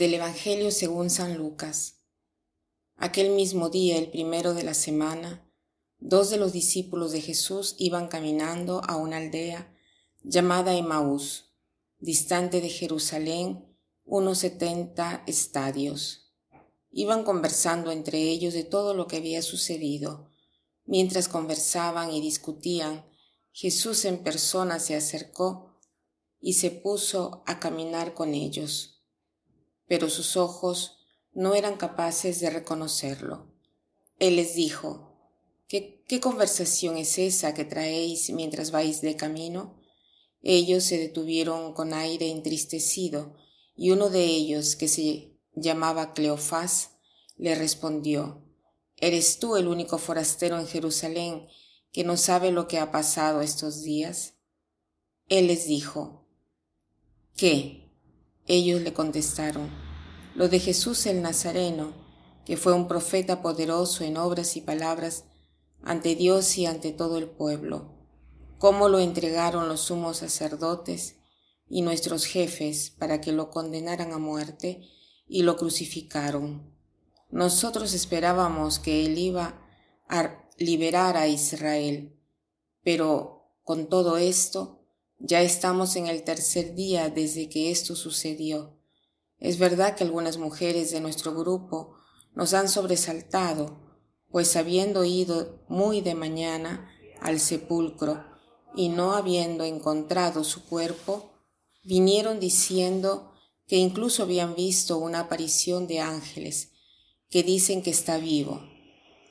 Del Evangelio según San Lucas. Aquel mismo día, el primero de la semana, dos de los discípulos de Jesús iban caminando a una aldea llamada Emaús, distante de Jerusalén unos setenta estadios. Iban conversando entre ellos de todo lo que había sucedido. Mientras conversaban y discutían, Jesús en persona se acercó y se puso a caminar con ellos pero sus ojos no eran capaces de reconocerlo. Él les dijo, ¿Qué, ¿Qué, conversación es esa que traéis mientras vais de camino? Ellos se detuvieron con aire entristecido, y uno de ellos, que se llamaba Cleofás, le respondió, ¿Eres tú el único forastero en Jerusalén que no sabe lo que ha pasado estos días? Él les dijo, ¿qué? Ellos le contestaron, lo de Jesús el Nazareno, que fue un profeta poderoso en obras y palabras ante Dios y ante todo el pueblo, cómo lo entregaron los sumos sacerdotes y nuestros jefes para que lo condenaran a muerte y lo crucificaron. Nosotros esperábamos que él iba a liberar a Israel, pero con todo esto, ya estamos en el tercer día desde que esto sucedió. Es verdad que algunas mujeres de nuestro grupo nos han sobresaltado, pues habiendo ido muy de mañana al sepulcro y no habiendo encontrado su cuerpo, vinieron diciendo que incluso habían visto una aparición de ángeles que dicen que está vivo.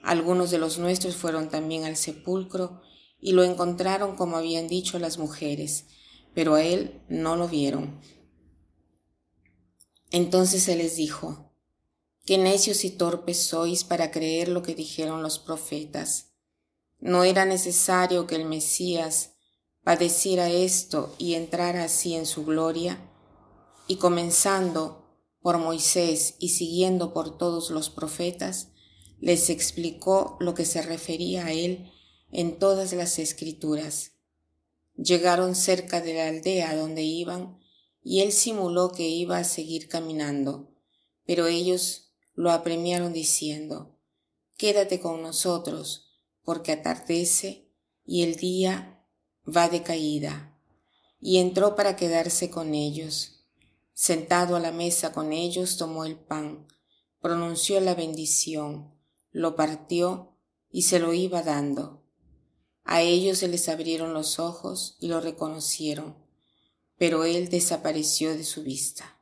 Algunos de los nuestros fueron también al sepulcro y lo encontraron como habían dicho las mujeres, pero a él no lo vieron. Entonces él les dijo, Qué necios y torpes sois para creer lo que dijeron los profetas. No era necesario que el Mesías padeciera esto y entrara así en su gloria, y comenzando por Moisés y siguiendo por todos los profetas, les explicó lo que se refería a él en todas las escrituras. Llegaron cerca de la aldea donde iban y él simuló que iba a seguir caminando, pero ellos lo apremiaron diciendo, Quédate con nosotros, porque atardece y el día va de caída. Y entró para quedarse con ellos. Sentado a la mesa con ellos, tomó el pan, pronunció la bendición, lo partió y se lo iba dando a ellos se les abrieron los ojos y lo reconocieron, pero él desapareció de su vista.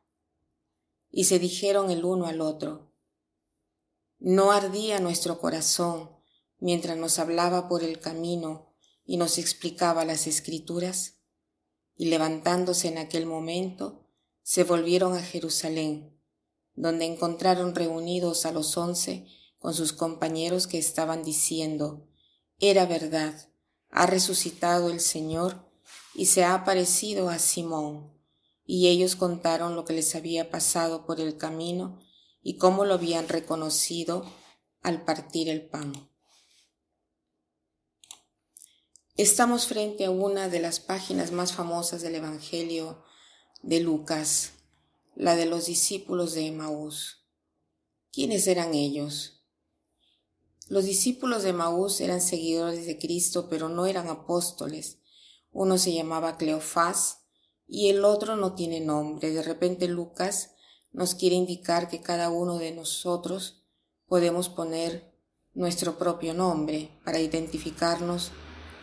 Y se dijeron el uno al otro, ¿no ardía nuestro corazón mientras nos hablaba por el camino y nos explicaba las escrituras? Y levantándose en aquel momento, se volvieron a Jerusalén, donde encontraron reunidos a los once con sus compañeros que estaban diciendo, era verdad, ha resucitado el Señor y se ha aparecido a Simón. Y ellos contaron lo que les había pasado por el camino y cómo lo habían reconocido al partir el pan. Estamos frente a una de las páginas más famosas del Evangelio de Lucas, la de los discípulos de Emaús. ¿Quiénes eran ellos? Los discípulos de Maús eran seguidores de Cristo, pero no eran apóstoles. Uno se llamaba Cleofás y el otro no tiene nombre. De repente Lucas nos quiere indicar que cada uno de nosotros podemos poner nuestro propio nombre para identificarnos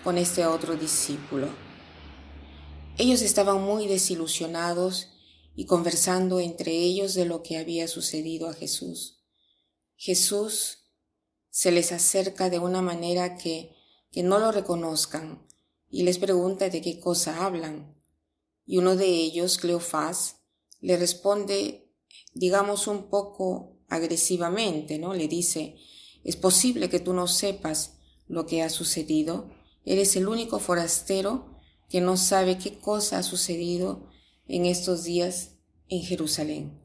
con este otro discípulo. Ellos estaban muy desilusionados y conversando entre ellos de lo que había sucedido a Jesús. Jesús se les acerca de una manera que, que no lo reconozcan y les pregunta de qué cosa hablan. Y uno de ellos, Cleofás, le responde, digamos, un poco agresivamente, ¿no? Le dice, es posible que tú no sepas lo que ha sucedido. Eres el único forastero que no sabe qué cosa ha sucedido en estos días en Jerusalén.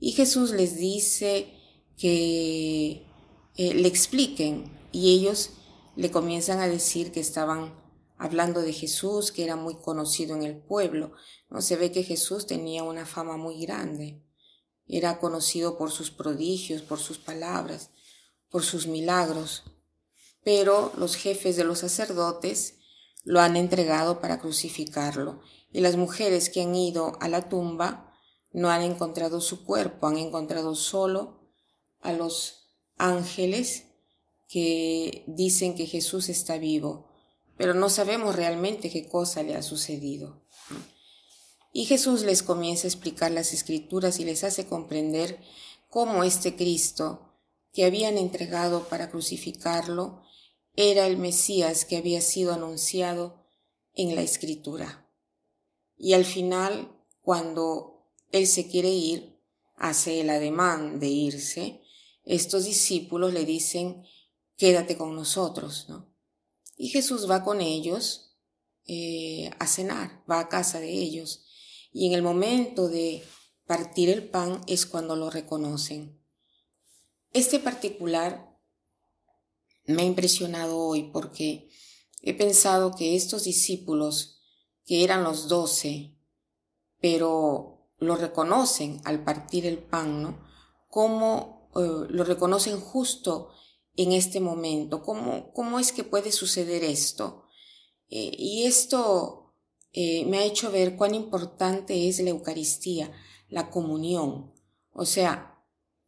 Y Jesús les dice que eh, le expliquen y ellos le comienzan a decir que estaban hablando de Jesús, que era muy conocido en el pueblo. ¿no? Se ve que Jesús tenía una fama muy grande. era conocido por sus prodigios, por sus palabras, por sus milagros, pero los jefes de los sacerdotes lo han entregado para crucificarlo, y las mujeres que han ido a la tumba no han encontrado su cuerpo, han encontrado solo a los ángeles que dicen que Jesús está vivo, pero no sabemos realmente qué cosa le ha sucedido. Y Jesús les comienza a explicar las escrituras y les hace comprender cómo este Cristo que habían entregado para crucificarlo era el Mesías que había sido anunciado en la escritura. Y al final, cuando él se quiere ir, hace el ademán de irse, estos discípulos le dicen, quédate con nosotros, ¿no? Y Jesús va con ellos eh, a cenar, va a casa de ellos. Y en el momento de partir el pan es cuando lo reconocen. Este particular me ha impresionado hoy porque he pensado que estos discípulos, que eran los doce, pero lo reconocen al partir el pan, ¿no? Cómo eh, lo reconocen justo en este momento, cómo, cómo es que puede suceder esto. Eh, y esto eh, me ha hecho ver cuán importante es la Eucaristía, la comunión. O sea,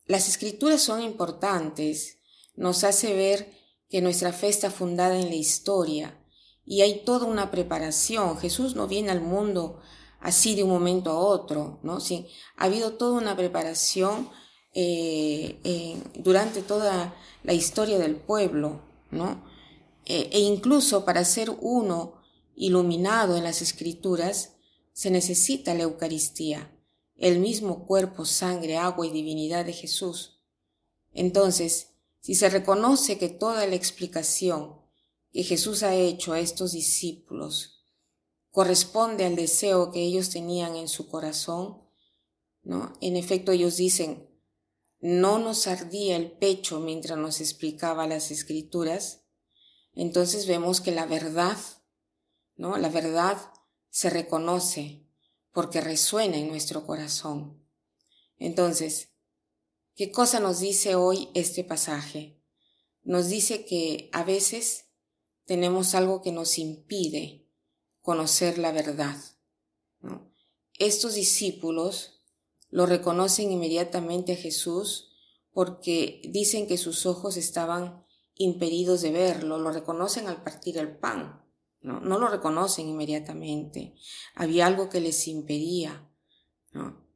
las escrituras son importantes, nos hace ver que nuestra fe está fundada en la historia y hay toda una preparación. Jesús no viene al mundo así de un momento a otro, ¿no? Sí, ha habido toda una preparación eh, durante toda la historia del pueblo, ¿no? e incluso para ser uno iluminado en las escrituras, se necesita la Eucaristía, el mismo cuerpo, sangre, agua y divinidad de Jesús. Entonces, si se reconoce que toda la explicación que Jesús ha hecho a estos discípulos corresponde al deseo que ellos tenían en su corazón, ¿no? En efecto, ellos dicen, no nos ardía el pecho mientras nos explicaba las escrituras, entonces vemos que la verdad ¿no? La verdad se reconoce porque resuena en nuestro corazón. Entonces, ¿qué cosa nos dice hoy este pasaje? Nos dice que a veces tenemos algo que nos impide conocer la verdad. Estos discípulos lo reconocen inmediatamente a Jesús porque dicen que sus ojos estaban impedidos de verlo, lo reconocen al partir el pan. ¿no? lo reconocen inmediatamente. Había algo que les impedía, ¿no?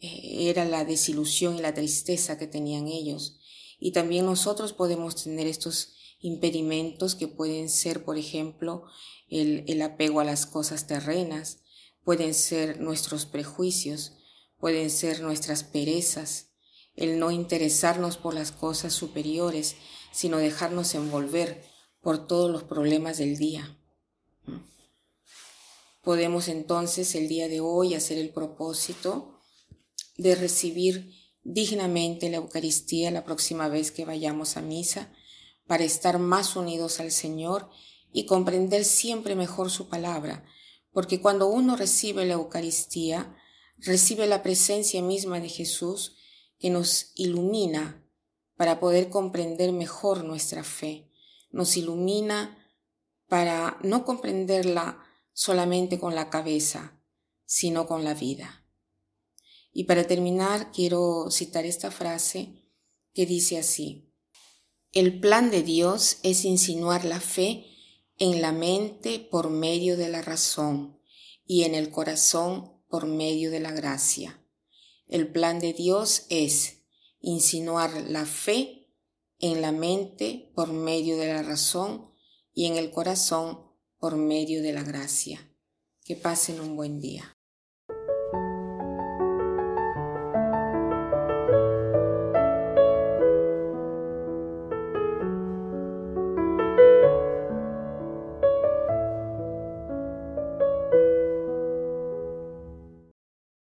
Eh, era la desilusión y la tristeza que tenían ellos. Y también nosotros podemos tener estos impedimentos que pueden ser, por ejemplo, el, el apego a las cosas terrenas, pueden ser nuestros prejuicios, pueden ser nuestras perezas, el no interesarnos por las cosas superiores, sino dejarnos envolver por todos los problemas del día. Podemos entonces el día de hoy hacer el propósito de recibir dignamente la Eucaristía la próxima vez que vayamos a misa para estar más unidos al Señor y comprender siempre mejor su palabra, porque cuando uno recibe la Eucaristía, recibe la presencia misma de Jesús que nos ilumina para poder comprender mejor nuestra fe, nos ilumina para no comprenderla solamente con la cabeza, sino con la vida. Y para terminar, quiero citar esta frase que dice así, el plan de Dios es insinuar la fe en la mente por medio de la razón y en el corazón por medio de la gracia. El plan de Dios es insinuar la fe en la mente por medio de la razón y en el corazón por medio de la gracia. Que pasen un buen día.